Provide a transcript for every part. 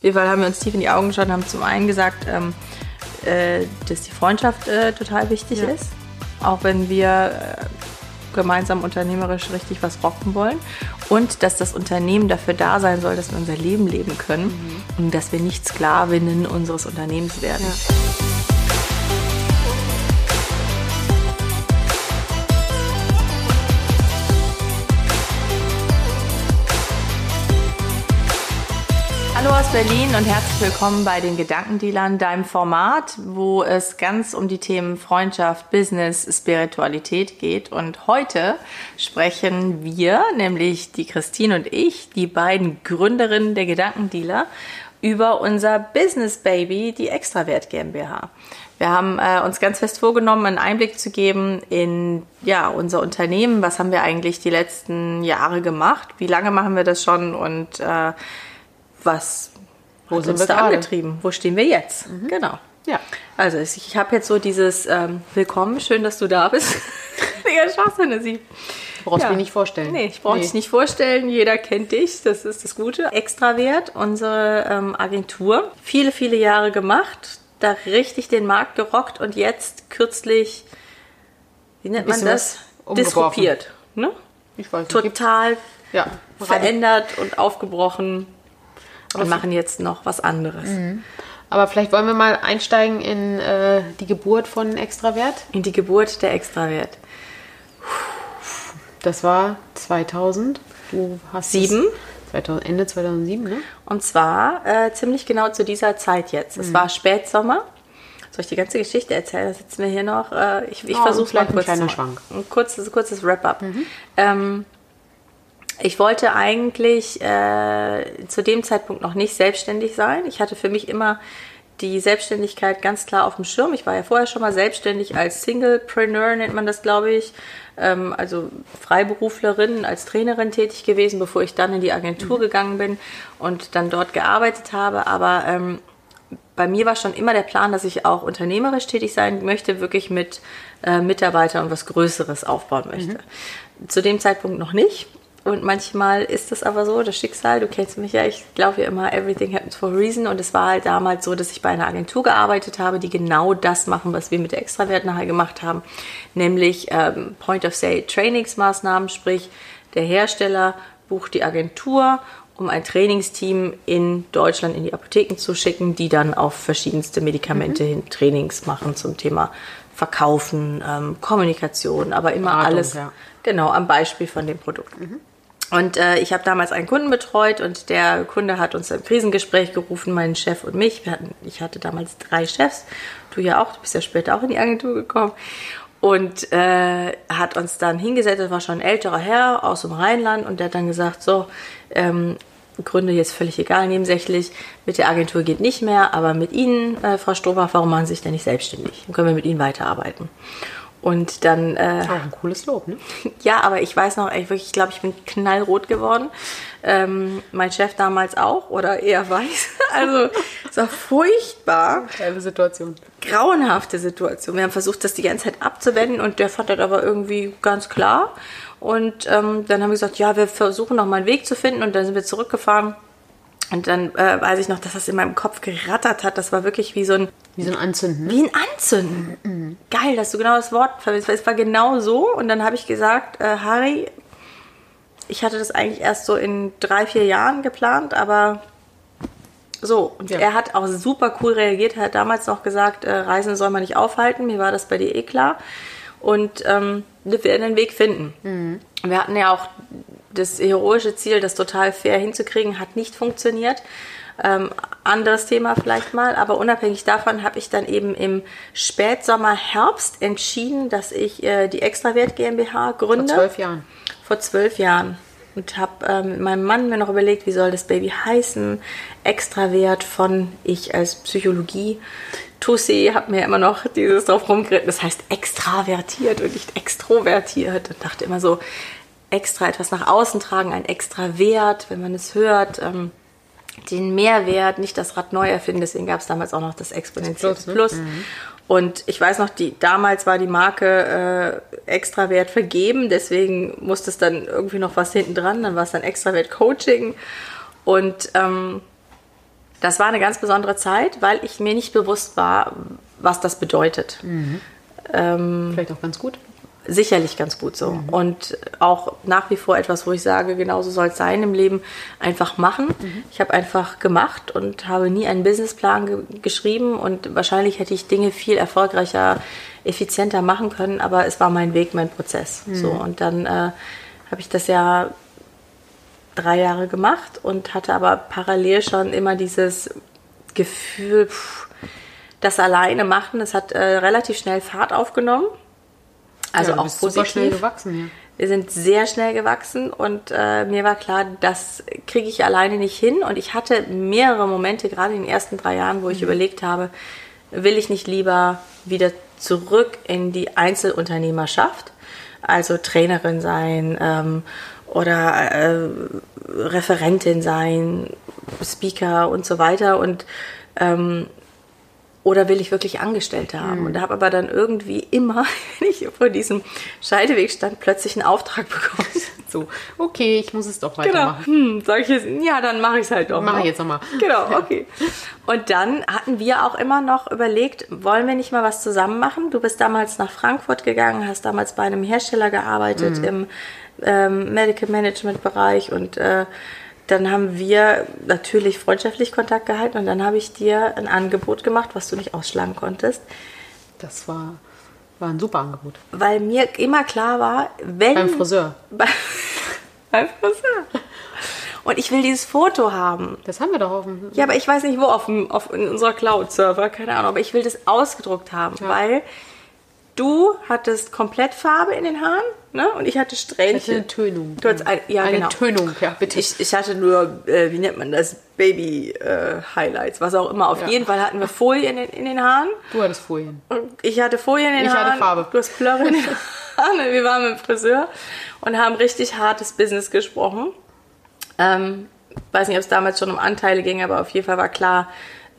Wir haben wir uns tief in die Augen geschaut und haben zum einen gesagt, ähm, äh, dass die Freundschaft äh, total wichtig ja. ist. Auch wenn wir äh, gemeinsam unternehmerisch richtig was rocken wollen. Und dass das Unternehmen dafür da sein soll, dass wir unser Leben leben können mhm. und dass wir nicht Sklavinnen unseres Unternehmens werden. Ja. Berlin und herzlich willkommen bei den Gedankendealern, deinem Format, wo es ganz um die Themen Freundschaft, Business, Spiritualität geht. Und heute sprechen wir, nämlich die Christine und ich, die beiden Gründerinnen der Gedankendealer, über unser Business Baby, die Extrawert GmbH. Wir haben äh, uns ganz fest vorgenommen, einen Einblick zu geben in ja, unser Unternehmen. Was haben wir eigentlich die letzten Jahre gemacht? Wie lange machen wir das schon? Und äh, was Wo hat uns da gerade? angetrieben? Wo stehen wir jetzt? Mhm. Genau. Ja. Also ich habe jetzt so dieses ähm, Willkommen, schön, dass du da bist. Digga, Schwachsinn, sie. Brauchst ja. mich nicht vorstellen. Nee, ich brauche nee. dich nicht vorstellen. Jeder kennt dich. Das ist das Gute. Extrawert, unsere ähm, Agentur. Viele, viele Jahre gemacht. Da richtig den Markt gerockt und jetzt kürzlich, wie nennt man das? Disruptiert. Ne? Ich weiß nicht. Total ja, verändert und aufgebrochen und machen jetzt noch was anderes. Mhm. Aber vielleicht wollen wir mal einsteigen in äh, die Geburt von Extrawert. In die Geburt der Extrawert. Das war 2000. Du hast sieben. 2000, Ende 2007, ne? Und zwar äh, ziemlich genau zu dieser Zeit jetzt. Es mhm. war Spätsommer. Soll ich die ganze Geschichte erzählen? Da sitzen wir hier noch. Äh, ich ich oh, versuche es mal kurz. Ein kleiner Schwank. Ein kurzes, kurzes Wrap-up. Mhm. Ähm, ich wollte eigentlich äh, zu dem Zeitpunkt noch nicht selbstständig sein. Ich hatte für mich immer die Selbstständigkeit ganz klar auf dem Schirm. Ich war ja vorher schon mal selbstständig als Singlepreneur, nennt man das, glaube ich. Ähm, also Freiberuflerin, als Trainerin tätig gewesen, bevor ich dann in die Agentur mhm. gegangen bin und dann dort gearbeitet habe. Aber ähm, bei mir war schon immer der Plan, dass ich auch unternehmerisch tätig sein möchte, wirklich mit äh, Mitarbeitern und was Größeres aufbauen möchte. Mhm. Zu dem Zeitpunkt noch nicht. Und manchmal ist das aber so, das Schicksal, du kennst mich ja, ich glaube ja immer, everything happens for a reason. Und es war halt damals so, dass ich bei einer Agentur gearbeitet habe, die genau das machen, was wir mit der Extrawert nachher gemacht haben. Nämlich ähm, Point-of-Sale-Trainingsmaßnahmen, sprich der Hersteller bucht die Agentur, um ein Trainingsteam in Deutschland in die Apotheken zu schicken, die dann auf verschiedenste Medikamente mhm. hin Trainings machen zum Thema Verkaufen, ähm, Kommunikation, aber immer Beratung, alles ja. genau am Beispiel von dem Produkt. Mhm. Und äh, ich habe damals einen Kunden betreut und der Kunde hat uns im Krisengespräch gerufen, meinen Chef und mich. Wir hatten, ich hatte damals drei Chefs, du ja auch, du bist ja später auch in die Agentur gekommen. Und äh, hat uns dann hingesetzt, das war schon ein älterer Herr aus dem Rheinland und der hat dann gesagt, so, ähm, Gründe jetzt völlig egal, nebensächlich, mit der Agentur geht nicht mehr, aber mit Ihnen, äh, Frau Strohbach, warum machen Sie sich denn nicht selbstständig? Dann können wir mit Ihnen weiterarbeiten. Und dann. Äh, Auch ein cooles Lob, ne? Ja, aber ich weiß noch, ich, ich glaube, ich bin knallrot geworden. Ähm, mein Chef damals auch, oder eher weiß. Also, es war furchtbar. Geile Situation. Grauenhafte Situation. Wir haben versucht, das die ganze Zeit abzuwenden und der fand das aber irgendwie ganz klar. Und ähm, dann haben wir gesagt, ja, wir versuchen noch mal einen Weg zu finden. Und dann sind wir zurückgefahren und dann äh, weiß ich noch, dass das in meinem Kopf gerattert hat. Das war wirklich wie so ein. Wie so ein Anzünden. Wie ein Anzünden. Mhm. Geil, dass du genau das Wort verwendest. Es war genau so. Und dann habe ich gesagt, äh, Harry, ich hatte das eigentlich erst so in drei, vier Jahren geplant, aber so. Und ja. er hat auch super cool reagiert. Er hat damals noch gesagt, äh, Reisen soll man nicht aufhalten. Mir war das bei dir eh klar. Und ähm, wir werden einen Weg finden. Mhm. Wir hatten ja auch das heroische Ziel, das total fair hinzukriegen, hat nicht funktioniert. Ähm, anderes Thema vielleicht mal, aber unabhängig davon habe ich dann eben im Spätsommer, Herbst entschieden, dass ich äh, die Extrawert GmbH gründe. Vor zwölf Jahren. Vor zwölf Jahren. Und habe ähm, mit meinem Mann mir noch überlegt, wie soll das Baby heißen? Extrawert von ich als Psychologie. Tussi, habe mir immer noch dieses drauf rumgeritten. Das heißt extravertiert und nicht extrovertiert. Und dachte immer so, extra etwas nach außen tragen, ein extra Wert, wenn man es hört, ähm, den Mehrwert, nicht das Rad neu erfinden. Deswegen gab es damals auch noch das Exponentielle Plus. Ne? Plus. Mhm. Und ich weiß noch, die, damals war die Marke äh, Extrawert vergeben, deswegen musste es dann irgendwie noch was hinten dran, dann war es dann Extrawert Coaching. Und ähm, das war eine ganz besondere Zeit, weil ich mir nicht bewusst war, was das bedeutet. Ähm, Vielleicht auch ganz gut. Sicherlich ganz gut so. Und auch nach wie vor etwas, wo ich sage, genauso soll es sein im Leben, einfach machen. Ich habe einfach gemacht und habe nie einen Businessplan ge geschrieben und wahrscheinlich hätte ich Dinge viel erfolgreicher, effizienter machen können, aber es war mein Weg, mein Prozess. So und dann äh, habe ich das ja drei Jahre gemacht und hatte aber parallel schon immer dieses Gefühl, pff, das alleine machen, das hat äh, relativ schnell Fahrt aufgenommen. Also ja, auch positiv. super schnell gewachsen. Wir sind sehr schnell gewachsen und äh, mir war klar, das kriege ich alleine nicht hin. Und ich hatte mehrere Momente, gerade in den ersten drei Jahren, wo ich überlegt habe, will ich nicht lieber wieder zurück in die Einzelunternehmerschaft, also Trainerin sein ähm, oder äh, Referentin sein, Speaker und so weiter. Und ähm, oder will ich wirklich Angestellte haben? Und habe aber dann irgendwie immer, wenn ich vor diesem Scheideweg stand, plötzlich einen Auftrag bekommen. So, okay, ich muss es doch Genau. weitermachen. Hm, sag ich jetzt, ja, dann mache ich es halt doch. Mache ich jetzt nochmal. Genau, okay. Und dann hatten wir auch immer noch überlegt, wollen wir nicht mal was zusammen machen? Du bist damals nach Frankfurt gegangen, hast damals bei einem Hersteller gearbeitet im ähm, Medical Management Bereich und äh, dann haben wir natürlich freundschaftlich Kontakt gehalten und dann habe ich dir ein Angebot gemacht, was du nicht ausschlagen konntest, Das war, war ein super Angebot. weil mir immer klar war, wenn Beim Friseur. Bei- beim Friseur. Und ich will dieses Foto haben. Das haben wir doch auf dem. Ja, aber ich weiß nicht wo, auf, dem, auf in unserer Cloud-Server, keine Ahnung. Aber ich will das ausgedruckt haben, weil du hattest komplett Farbe in den Haaren, ne? Und ich hatte hatte Strähnchen. eine Tönung. Du hattest ein, ja, eine genau. Tönung, ja, bitte. Ich, ich hatte nur, äh, wie nennt man das, Baby-Highlights, was auch immer. Auf Ja. jeden Fall hatten wir Folie in den, in den Haaren. du hattest Folien. Und ich hatte Folie in den Ich hatte Haaren. Farbe. Du hast Plörre in den Haaren. Wir waren mit dem Friseur und haben richtig hartes Business gesprochen. Ähm, weiß nicht, ob es damals schon um Anteile ging, aber auf jeden Fall war klar,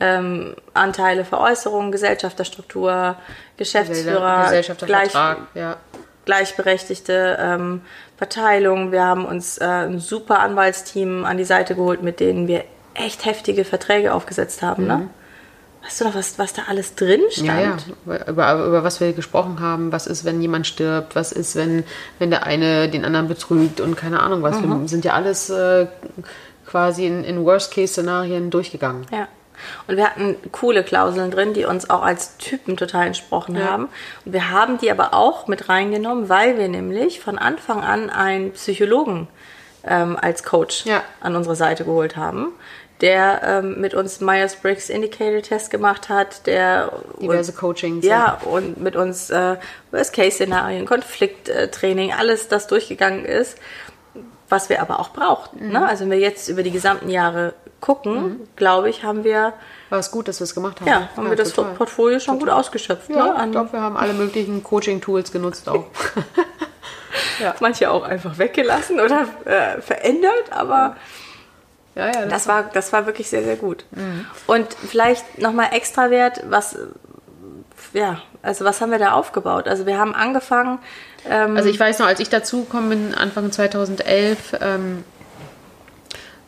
ähm, Anteile, Veräußerung, Gesellschafterstruktur, Geschäftsführer, gleich, Gesellschaftervertrag, ja. Gleichberechtigte ähm, Verteilung. Wir haben uns äh, ein super Anwaltsteam an die Seite geholt, mit denen wir echt heftige Verträge aufgesetzt haben. Ne? Weißt du noch, was, was da alles drin stand? Ja, ja. Über, über was wir gesprochen haben, was ist, wenn jemand stirbt, was ist, wenn, wenn der eine den anderen betrügt und keine Ahnung was. Wir sind ja alles äh, quasi in, in Worst-Case-Szenarien durchgegangen. Ja. Und wir hatten coole Klauseln drin, die uns auch als Typen total entsprochen Ja. haben. Und wir haben die aber auch mit reingenommen, weil wir nämlich von Anfang an einen Psychologen ähm, als Coach Ja. an unsere Seite geholt haben, der ähm, mit uns Myers-Briggs Indicator Test gemacht hat, der Diverse Coachings. ja, und mit uns äh, Worst-Case-Szenarien, Konflikttraining, alles das durchgegangen ist, was wir aber auch brauchten. Mhm. Ne? Also wenn wir jetzt über die gesamten Jahre gucken, glaube ich, haben wir, War es gut, dass wir es gemacht haben. ja, haben wir das total. Portfolio schon gut ausgeschöpft. Ja, ne? ich glaube, wir haben alle möglichen Coaching-Tools genutzt auch. Manche auch einfach weggelassen oder äh, verändert, aber Ja, ja, das war, das war wirklich sehr, sehr gut. Mhm. Und vielleicht nochmal extra Wert, was, ja, also was haben wir da aufgebaut? Also wir haben angefangen, ähm, Also ich weiß noch, als ich dazugekommen bin, Anfang 2011, ähm,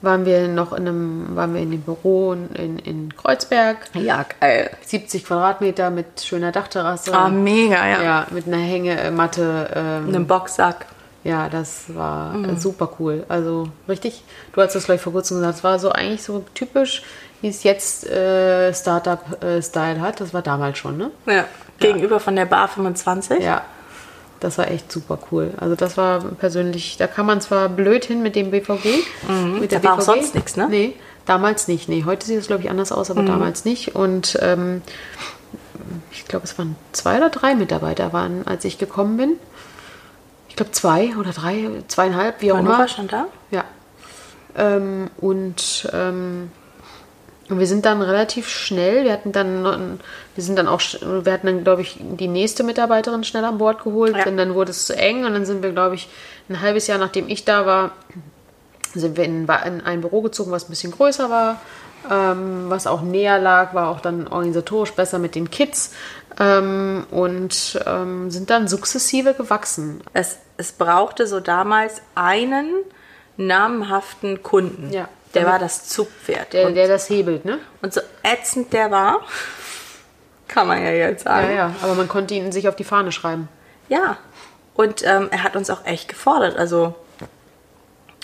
waren wir noch in einem, waren wir in dem Büro in, in Kreuzberg. ja, geil. 70 Quadratmeter mit schöner Dachterrasse. Ah, mega, ja. ja, mit einer Hängematte. Ähm, Einem Boxsack. ja, das war Mhm. äh, super cool. Also richtig, du hast das gleich vor kurzem gesagt, es war so eigentlich so typisch, wie es jetzt äh, Startup-Style hat. Das war damals schon, ne? Ja. Gegenüber von der Bar 25. Ja, das war echt super cool. Also das war persönlich, da kann man zwar blöd hin mit dem BVG. Mit Mhm. da war auch sonst nix, ne? Mhm. Nee, damals nicht. Nee, heute sieht es, glaube ich, anders aus, aber damals nicht. Und ähm, ich glaube, es waren zwei oder drei Mitarbeiter waren, als ich gekommen bin. Ich glaube zwei oder drei, zweieinhalb, wie auch immer. schon da? Ja. Ähm, und ähm, und wir sind dann relativ schnell, wir hatten dann, wir sind dann auch, wir hatten dann, glaube ich, die nächste Mitarbeiterin schnell an Bord geholt, Ja. denn dann wurde es zu eng und dann sind wir, glaube ich, ein halbes Jahr nachdem ich da war, sind wir in, in ein Büro gezogen, was ein bisschen größer war, ähm, was auch näher lag, war auch dann organisatorisch besser mit den Kids ähm, und ähm, sind dann sukzessive gewachsen. Es, es brauchte so damals einen namhaften Kunden Ja. Der war das Zugpferd. Der, und, der das hebelt, ne? und so ätzend der war, kann man ja jetzt sagen. Ja, ja. Aber man konnte ihn sich auf die Fahne schreiben. Ja. Und ähm, er hat uns auch echt gefordert. Also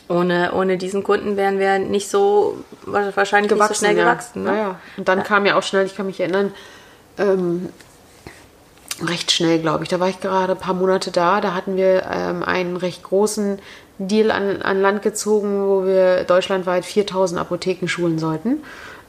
ohne, ohne diesen Kunden wären wir nicht so wahrscheinlich nicht so schnell ja. gewachsen. Ne? Ja, ja. Und dann kam ja auch schnell, ich kann mich erinnern, ähm, recht schnell, glaube ich. Da war ich gerade ein paar Monate da. Da hatten wir ähm, einen recht großen Deal an, an Land gezogen, wo wir deutschlandweit 4000 Apotheken schulen sollten.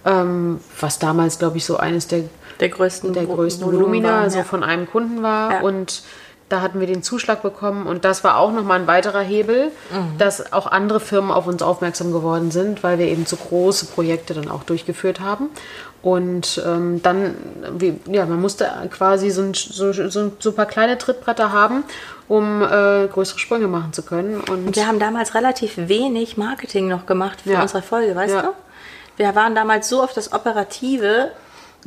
Ähm, was damals, glaube ich, so eines der, Der größten, der größten Volumen Volumina waren, so ja. von einem Kunden war. Ja. Und da hatten wir den Zuschlag bekommen. Und das war auch nochmal ein weiterer Hebel, Mhm. dass auch andere Firmen auf uns aufmerksam geworden sind, weil wir eben so große Projekte dann auch durchgeführt haben. Und ähm, dann, wie, ja, man musste quasi so ein, so, so ein super kleine Trittbretter haben, um äh, größere Sprünge machen zu können. Und Wir haben damals relativ wenig Marketing noch gemacht für Ja. unsere Folge, weißt Ja. du? Wir waren damals so auf das operative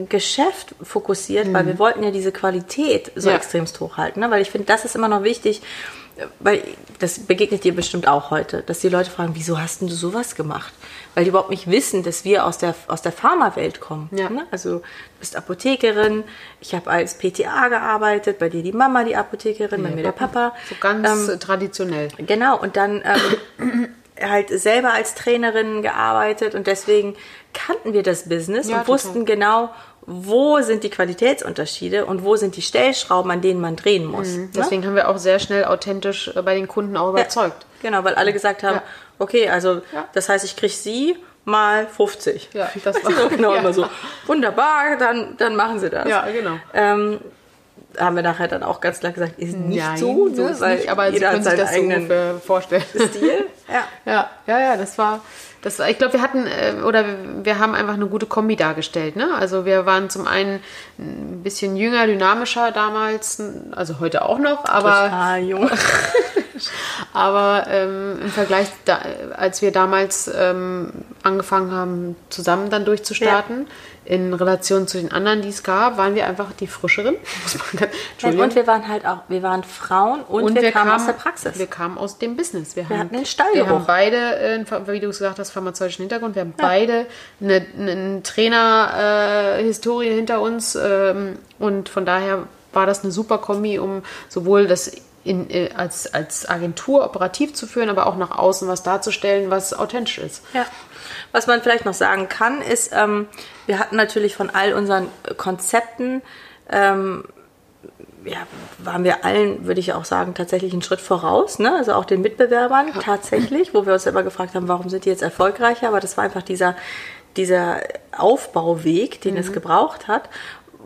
Geschäft fokussiert, weil wir wollten ja diese Qualität so Mhm. Ja. extremst hochhalten. Ne? Weil ich finde, das ist immer noch wichtig, weil das begegnet dir bestimmt auch heute, dass die Leute fragen, wieso hast denn du sowas gemacht? Weil die überhaupt nicht wissen, dass wir aus der, aus der Pharmawelt kommen. Ja. Ne? Also du bist Apothekerin, ich habe als PTA gearbeitet, bei dir die Mama die Apothekerin, bei mir der Papa. so ganz Ähm, äh, traditionell. Genau, und dann ähm, halt selber als Trainerin gearbeitet und deswegen kannten wir das Business Ja, und wussten genau, wo sind die Qualitätsunterschiede und wo sind die Stellschrauben, an denen man drehen muss. Ne? Deswegen haben wir auch sehr schnell authentisch äh, bei den Kunden auch überzeugt. Genau, weil alle gesagt haben, Ja. okay, also Ja. das heißt, ich kriege sie mal 50. Ja, das war- noch genau ja. immer so. Wunderbar, dann, dann machen sie das. Ja, genau. Ähm, haben wir nachher dann auch ganz klar gesagt, ist nicht Nein, so, so ne? ist weil nicht, aber Sie jeder können hat sich das so eigenen ungefähr vorstellen. Stil. Ja. Ja, ja, ja, das war, das ich glaube, wir hatten, äh, oder wir, haben einfach eine gute Kombi dargestellt. Ne? Also wir waren zum einen ein bisschen jünger, dynamischer damals, also heute auch noch, aber Total jung. Aber ähm, im Vergleich, da, als wir damals ähm, angefangen haben, zusammen dann durchzustarten, in Relation zu den anderen, die es gab, waren wir einfach die frischeren. Und wir waren halt auch, wir waren Frauen und, wir, kamen aus der Praxis. Wir kamen aus dem Business. Wir, haben, hatten den Stallgeruch. Wir haben beide, äh, wie du gesagt hast, pharmazeutischen Hintergrund. Wir haben beide eine, eine Trainer-Historie hinter uns. Ähm, und von daher war das eine super Kombi, um sowohl das in, äh, als, als Agentur operativ zu führen, aber auch nach außen was darzustellen, was authentisch ist. Ja. Was man vielleicht noch sagen kann, ist, ähm, wir hatten natürlich von all unseren Konzepten, ähm, ja, waren wir allen, würde ich auch sagen, tatsächlich einen Schritt voraus, ne? also auch den Mitbewerbern tatsächlich, wo wir uns immer gefragt haben, warum sind die jetzt erfolgreicher, aber das war einfach dieser, dieser Aufbauweg, den es gebraucht hat,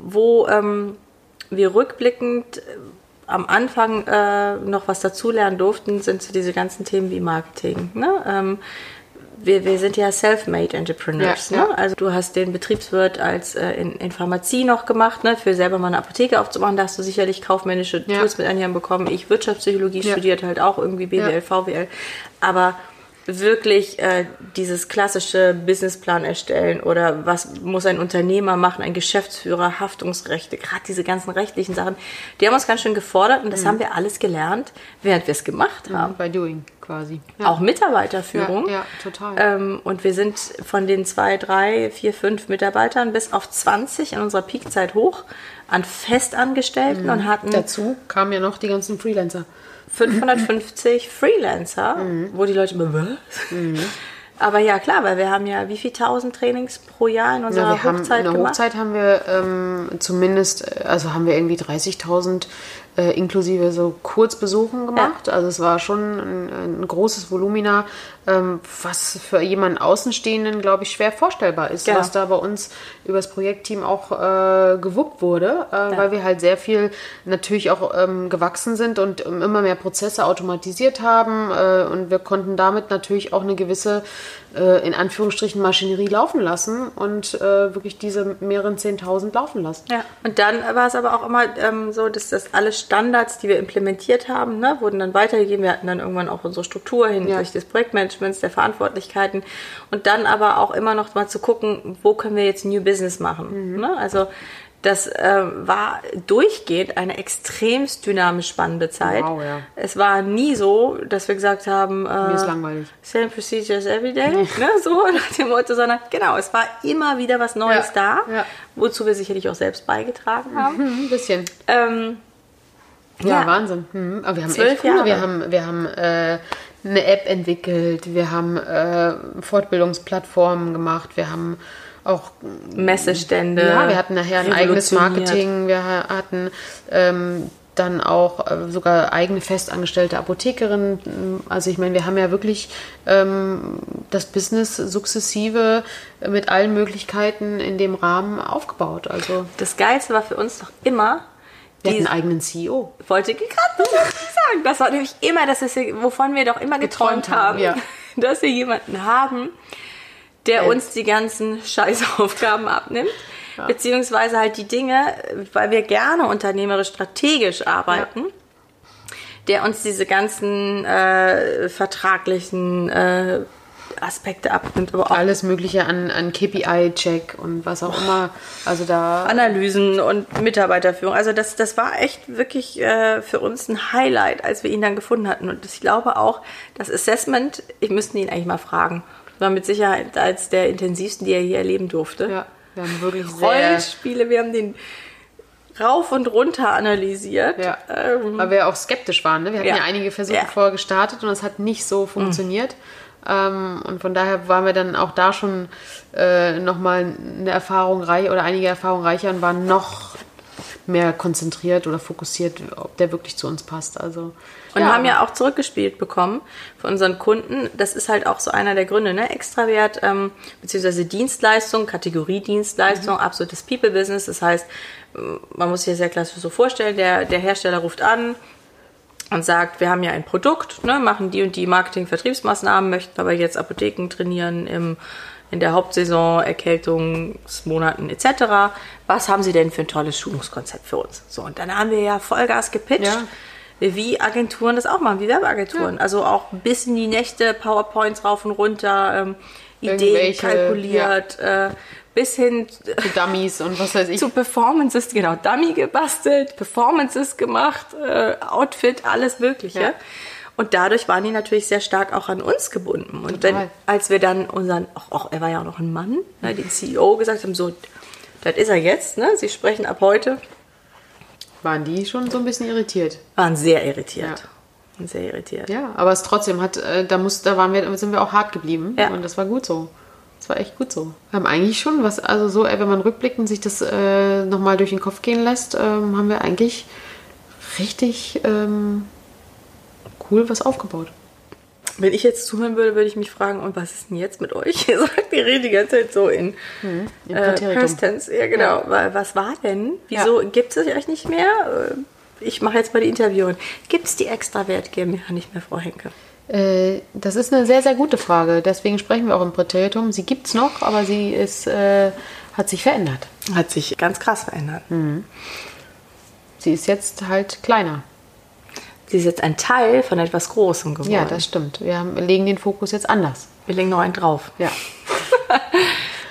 wo ähm, wir rückblickend am Anfang äh, noch was dazulernen durften, sind so diese ganzen Themen wie Marketing. Ne? Ähm, wir, wir sind ja self-made Entrepreneurs. Ja, ne? ja. Also du hast den Betriebswirt als äh, in, in Pharmazie noch gemacht, ne? für selber mal eine Apotheke aufzumachen. Da hast du sicherlich kaufmännische Ja. Tools mit an die Hand bekommen. Ich Wirtschaftspsychologie studiert halt auch irgendwie BWL. VWL. Aber wirklich äh, dieses klassische Businessplan erstellen oder was muss ein Unternehmer machen, ein Geschäftsführer, Haftungsrechte, gerade diese ganzen rechtlichen Sachen, die haben uns ganz schön gefordert und das Mhm. haben wir alles gelernt, während wir es gemacht haben. By doing quasi. Auch Mitarbeiterführung. Ja, ja, total. Ähm, und wir sind von den zwei, drei, vier, fünf Mitarbeitern bis auf 20 in unserer Peakzeit hoch an Festangestellten Mhm. und hatten Dazu kamen ja noch die ganzen Freelancer. 550 Freelancer, Mhm. wo die Leute immer, was? Aber ja, klar, weil wir haben ja wie viel tausend Trainings pro Jahr in unserer Ja, wir haben, Hochzeit in der gemacht. Hochzeit haben wir ähm, zumindest, äh, also haben wir irgendwie 30.000 äh, inklusive so Kurzbesuchen gemacht. Also es war schon ein, ein großes Volumina, ähm, was für jemanden Außenstehenden, glaube ich, schwer vorstellbar ist, Genau. was da bei uns übers Projektteam auch äh, gewuppt wurde, äh, weil wir halt sehr viel natürlich auch ähm, gewachsen sind und ähm, immer mehr Prozesse automatisiert haben äh, und wir konnten damit natürlich auch eine gewisse äh, in Anführungsstrichen Maschinerie laufen lassen und äh, wirklich diese mehreren Zehntausend laufen lassen. Ja, und dann war es aber auch immer ähm, so, dass das alle Standards, die wir implementiert haben, ne, wurden dann weitergegeben. Wir hatten dann irgendwann auch unsere Struktur hinsichtlich des Projektmanagements, der Verantwortlichkeiten und dann aber auch immer noch mal zu gucken, wo können wir jetzt New Business machen. Ne? Also Das äh, war durchgehend eine extremst dynamisch spannende Zeit. Wow, ja. Es war nie so, dass wir gesagt haben, äh, Mir ist langweilig. Same procedures every day, ne, so nach dem Motto, sondern genau, es war immer wieder was Neues Ja, da, ja. wozu wir sicherlich auch selbst beigetragen haben. Ein bisschen. Ähm, Ja, Ja. Wahnsinn. Mhm. Aber wir haben echt coole. Jahre. Wir haben, wir haben äh, eine App entwickelt, wir haben äh, Fortbildungsplattformen gemacht, wir haben auch Messestände. ja, wir hatten nachher ein eigenes. Marketing, wir ha- hatten ähm, dann auch äh, sogar eigene festangestellte Apothekerin. Also ich meine, wir haben ja wirklich ähm, das Business sukzessive mit allen Möglichkeiten in dem Rahmen aufgebaut. Also Das Geilste war für uns doch immer, die, einen eigenen CEO. wollte ich gerade sagen, das war nämlich immer, das ist, wovon wir doch immer geträumt, Geträumt haben, ja. dass wir jemanden haben, der Ja. uns die ganzen Scheißaufgaben abnimmt. Beziehungsweise halt die Dinge, weil wir gerne unternehmerisch strategisch arbeiten, der uns diese ganzen äh, vertraglichen äh, Aspekte abnimmt, aber auch Alles Mögliche an, an KPI-Check und was auch immer. Also da Analysen und Mitarbeiterführung. Also das, das war echt wirklich äh, für uns ein Highlight, als wir ihn dann gefunden hatten. Und ich glaube auch, das Assessment, ich müsste ihn eigentlich mal fragen, war mit Sicherheit als der intensivsten, die er hier erleben durfte. ja, wir haben wirklich. Rollenspiele, wir haben den rauf und runter analysiert. Ja. Ähm, Weil wir auch skeptisch waren. Ne? Wir hatten ja, Ja. einige Versuche Ja. vorher gestartet und es hat nicht so funktioniert. Ähm, und von daher waren wir dann auch da schon äh, nochmal eine Erfahrung reich oder einige Erfahrungen reicher und waren noch mehr konzentriert oder fokussiert, ob der wirklich zu uns passt. Also Und haben ja auch zurückgespielt bekommen von unseren Kunden. Das ist halt auch so einer der Gründe, ne? Extrawert, ähm, beziehungsweise Dienstleistung, Kategorie Dienstleistung, Mhm. absolutes People-Business. Das heißt, man muss sich das ja klassisch so vorstellen, der, der Hersteller ruft an und sagt, wir haben ja ein Produkt, ne, machen die und die Marketing-Vertriebsmaßnahmen, möchten aber jetzt Apotheken trainieren im, in der Hauptsaison, Erkältungsmonaten etc. Was haben Sie denn für ein tolles Schulungskonzept für uns? So, und dann haben wir ja Vollgas gepitcht Ja. wie Agenturen das auch machen, wie Werbeagenturen. Also auch bis in die Nächte, PowerPoints rauf und runter, ähm, Ideen kalkuliert, äh, bis hin für Dummies und was weiß ich. zu Performances, genau, Dummy gebastelt, Performances gemacht, äh, Outfit, alles Mögliche. Ja. Und dadurch waren die natürlich sehr stark auch an uns gebunden. Und wenn, Total. als wir dann unseren, auch, auch, er war ja auch noch ein Mann, ne, den CEO gesagt haben, so, das ist er jetzt, ne? Sie sprechen ab heute, Waren die schon so ein bisschen irritiert. waren sehr irritiert. Ja. Waren sehr irritiert. Ja, aber es trotzdem hat, äh, da muss, da waren wir, sind wir auch hart geblieben Ja. und das war gut so. Das war echt gut so. Wir haben eigentlich schon was, also so, wenn man rückblickend sich das äh, nochmal durch den Kopf gehen lässt, ähm, haben wir eigentlich richtig ähm, cool was aufgebaut. Wenn ich jetzt zuhören würde, würde ich mich fragen, und was ist denn jetzt mit euch? Ihr sagt, ihr redet die ganze Zeit so in Im äh, Präteritum. Past Tense. Ja, genau. Wa- Was war denn? Wieso gibt es euch nicht mehr? Äh, Ich mache jetzt mal die Interviewen. Gibt es die Extrawert GmbH nicht mehr, Frau Henke? Äh, das ist eine sehr, sehr gute Frage. Deswegen sprechen wir auch im Präteritum. Sie gibt es noch, aber sie ist, äh, hat sich verändert. Hat sich ganz krass verändert. Sie ist jetzt halt kleiner. Sie ist jetzt ein Teil von etwas Großem geworden. Ja, das stimmt. Wir haben, legen den Fokus jetzt anders. Wir legen noch einen drauf. Ja.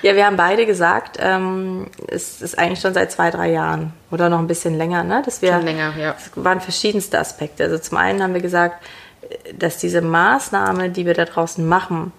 Ja, wir haben beide gesagt, ähm, es ist eigentlich schon seit zwei, drei Jahren oder noch ein bisschen länger, ne? Dass wir, Schon länger, ja. Es waren verschiedenste Aspekte. Also zum einen haben wir gesagt, dass diese Maßnahme, die wir da draußen machen,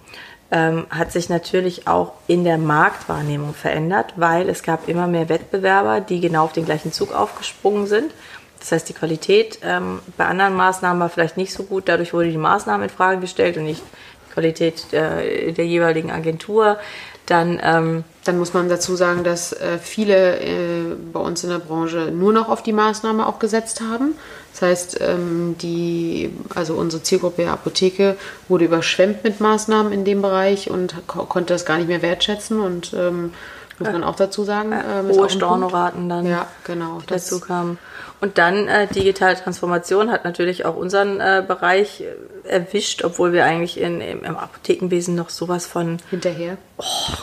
ähm, hat sich natürlich auch in der Marktwahrnehmung verändert, weil es gab immer mehr Wettbewerber, die genau auf den gleichen Zug aufgesprungen sind. Das heißt, die Qualität ähm, bei anderen Maßnahmen war vielleicht nicht so gut. Dadurch wurde die Maßnahme in Frage gestellt und nicht die Qualität äh, der jeweiligen Agentur. Dann ähm, Dann muss man dazu sagen, dass äh, viele äh, bei uns in der Branche nur noch auf die Maßnahme auch gesetzt haben. Das heißt, ähm, die, also unsere Zielgruppe Apotheke wurde überschwemmt mit Maßnahmen in dem Bereich und ko konnte das gar nicht mehr wertschätzen und ähm, muss man auch dazu sagen. ist auch hohe Stornoraten dann Ja, genau. dazu kamen. Und dann äh, digitale Transformation hat natürlich auch unseren äh, Bereich äh, erwischt, obwohl wir eigentlich in, im, im Apothekenwesen noch sowas von, Hinterher.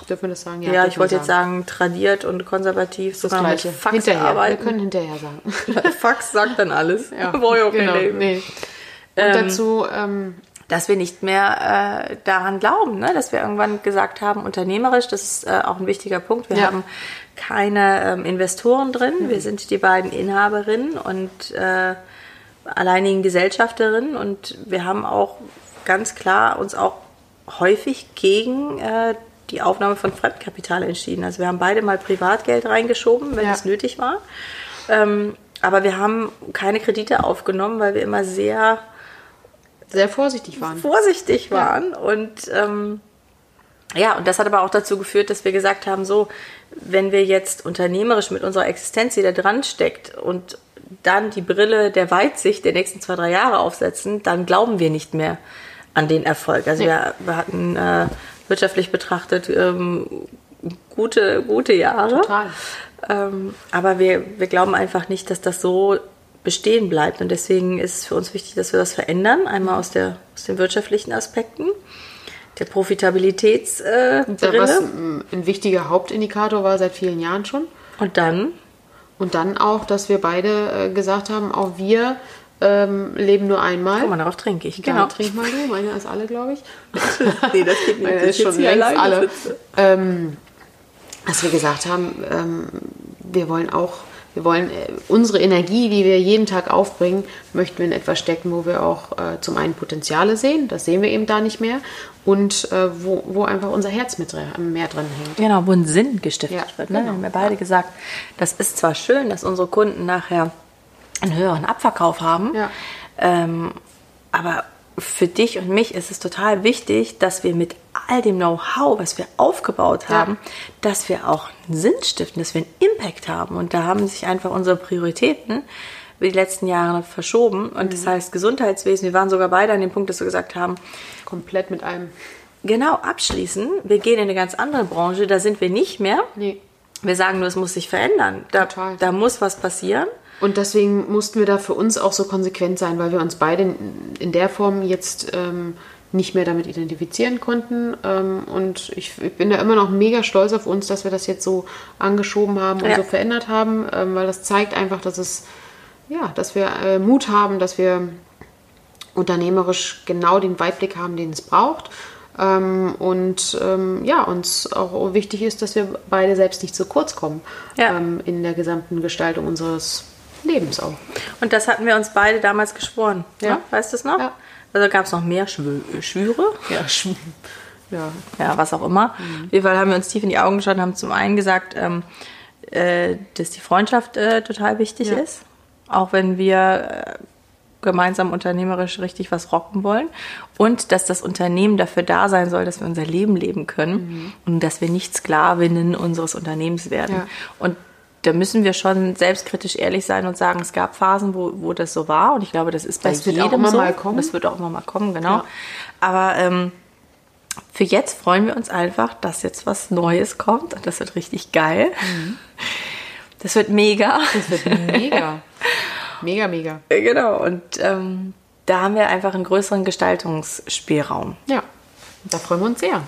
Dürfen wir das sagen? ja, dürfen ich wir wollte jetzt sagen, tradiert und konservativ, Das Gleiche. Fax hinterher. Wir arbeiten. können hinterher sagen. Fax sagt dann alles. Auch kein genau. Nee. Und Ähm, dazu, ähm, dass wir nicht mehr äh, daran glauben, ne? dass wir irgendwann gesagt haben, unternehmerisch, das ist äh, auch ein wichtiger Punkt. Wir Ja. haben keine ähm, Investoren drin, wir sind die beiden Inhaberinnen und äh, alleinigen Gesellschafterinnen und wir haben auch ganz klar uns auch häufig gegen äh, die Aufnahme von Fremdkapital entschieden. Also wir haben beide mal Privatgeld reingeschoben, wenn Ja. es nötig war. Ähm, aber wir haben keine Kredite aufgenommen, weil wir immer sehr Sehr vorsichtig waren. vorsichtig waren. Und ähm, ja, und das hat aber auch dazu geführt, dass wir gesagt haben, so, wenn wir jetzt unternehmerisch mit unserer Existenz, die da dran steckt und dann die Brille der Weitsicht der nächsten zwei, drei Jahre aufsetzen, dann glauben wir nicht mehr an den Erfolg. Also Nee. wir, wir hatten äh, wirtschaftlich betrachtet ähm, gute, gute Jahre. Total. Ähm, aber wir, wir glauben einfach nicht, dass das so bestehen bleibt. Und deswegen ist es für uns wichtig, dass wir das verändern. Einmal aus, der, aus den wirtschaftlichen Aspekten, der Profitabilitätsbrille. Äh, Was ein wichtiger Hauptindikator war seit vielen Jahren schon. und dann, Und dann auch, dass wir beide äh, gesagt haben, auch wir ähm, leben nur einmal. guck mal, darauf trinke ich. Genau. trink mal du. Meine ist alle, glaube ich. nee, das geht Meine ist schon längst alle. Ähm, dass wir gesagt haben, ähm, wir wollen auch, wir wollen äh, unsere Energie, die wir jeden Tag aufbringen, möchten wir in etwas stecken, wo wir auch äh, zum einen Potenziale sehen, das sehen wir eben da nicht mehr, und äh, wo, wo einfach unser Herz mit drin- mehr drin hängt. Genau, wo ein Sinn gestiftet Ja, wird. Ne? genau. Wir haben ja beide gesagt, das ist zwar schön, dass unsere Kunden nachher einen höheren Abverkauf haben, Ja. ähm, aber für dich und mich ist es total wichtig, dass wir mit all dem Know-how, was wir aufgebaut Ja. haben, dass wir auch einen Sinn stiften, dass wir einen Impact haben. Und da haben sich einfach unsere Prioritäten über die letzten Jahre verschoben. Und Mhm. das heißt Gesundheitswesen, wir waren sogar beide an dem Punkt, dass wir gesagt haben, Komplett mit einem. genau abschließen, wir gehen in eine ganz andere Branche, da sind wir nicht mehr. Nee. Wir sagen nur, es muss sich verändern. Da, Total. da muss was passieren. Und deswegen mussten wir da für uns auch so konsequent sein, weil wir uns beide in, der Form jetzt ähm, nicht mehr damit identifizieren konnten. Ähm, und ich, ich bin da immer noch mega stolz auf uns, dass wir das jetzt so angeschoben haben und Ja. so verändert haben, ähm, weil das zeigt einfach, dass es, ja, dass wir äh, Mut haben, dass wir unternehmerisch genau den Weitblick haben, den es braucht. Ähm, und ähm, ja, uns auch wichtig ist, dass wir beide selbst nicht zu kurz kommen Ja. ähm, in der gesamten Gestaltung unseres Lebens auch. Und das hatten wir uns beide damals geschworen. Ja. Ne? Weißt du es noch? Ja. Also gab es noch mehr Schwö Schwüre. Ja, ja. Ja, was auch immer. Mhm. Auf jeden Fall haben wir uns tief in die Augen geschaut und haben zum einen gesagt, ähm, äh, dass die Freundschaft äh, total wichtig Ja. ist. Auch wenn wir äh, gemeinsam unternehmerisch richtig was rocken wollen. Und dass das Unternehmen dafür da sein soll, dass wir unser Leben leben können und dass wir nicht Sklavinnen unseres Unternehmens werden. Mhm. Ja. Und da müssen wir schon selbstkritisch ehrlich sein und sagen, es gab Phasen, wo, wo das so war. Und ich glaube, das ist bei Das wird jedem auch immer so. mal kommen. Das wird auch immer mal kommen, genau. Ja. Aber ähm, für jetzt freuen wir uns einfach, dass jetzt was Neues kommt. Und das wird richtig geil. Das wird mega. Das wird mega. Mega, mega. genau. Und ähm, da haben wir einfach einen größeren Gestaltungsspielraum. Ja, da freuen wir uns sehr.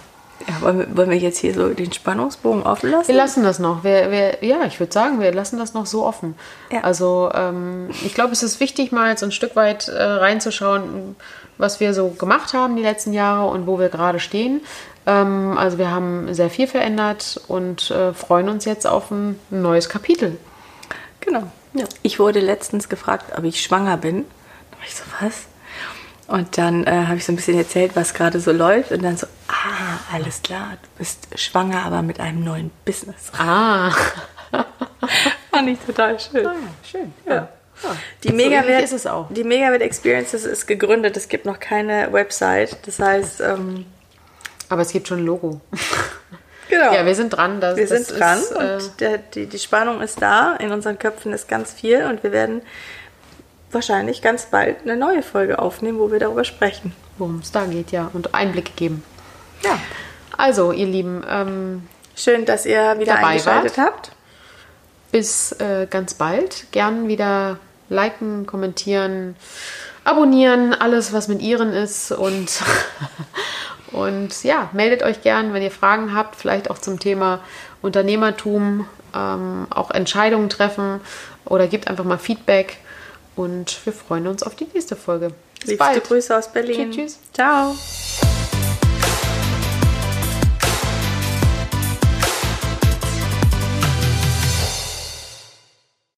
Ja, wollen, wir, wollen wir jetzt hier so den Spannungsbogen offen lassen? Wir lassen das noch. Wir, wir, ja, ich würde sagen, wir lassen das noch so offen. Ja. Also ähm, ich glaube, es ist wichtig, mal so ein Stück weit äh, reinzuschauen, was wir so gemacht haben die letzten Jahre und wo wir gerade stehen. Ähm, also wir haben sehr viel verändert und äh, freuen uns jetzt auf ein neues Kapitel. Genau. Ich wurde letztens gefragt, ob ich schwanger bin. Da war ich so, was? Und dann äh, habe ich so ein bisschen erzählt, was gerade so läuft. Und dann so, ah, alles klar, du bist schwanger, aber mit einem neuen Business. Ah, Fand ich total schön. schön. Ja. Die So ähnlich Megawert, ist es auch. Die Megawert Experiences ist gegründet. Es gibt noch keine Website. Das heißt, ähm, Aber es gibt schon ein Logo. genau. Ja, wir sind dran. Das, Wir das sind dran Ist, äh, und der, die, die Spannung ist da. In unseren Köpfen ist ganz viel und wir werden wahrscheinlich ganz bald eine neue Folge aufnehmen, wo wir darüber sprechen. worum es da geht, ja. Und Einblick geben. Ja. Also, ihr Lieben, ähm, Schön, dass ihr wieder Dabei eingeschaltet habt. bis äh, ganz bald. Gern wieder liken, kommentieren, abonnieren, alles, was mit ihren ist. Und, und ja, meldet euch gern, wenn ihr Fragen habt, vielleicht auch zum Thema Unternehmertum, ähm, auch Entscheidungen treffen oder gebt einfach mal Feedback. Und wir freuen uns auf die nächste Folge. Bis Liebste bald. Grüße aus Berlin. Tschüss. tschüss. Ciao.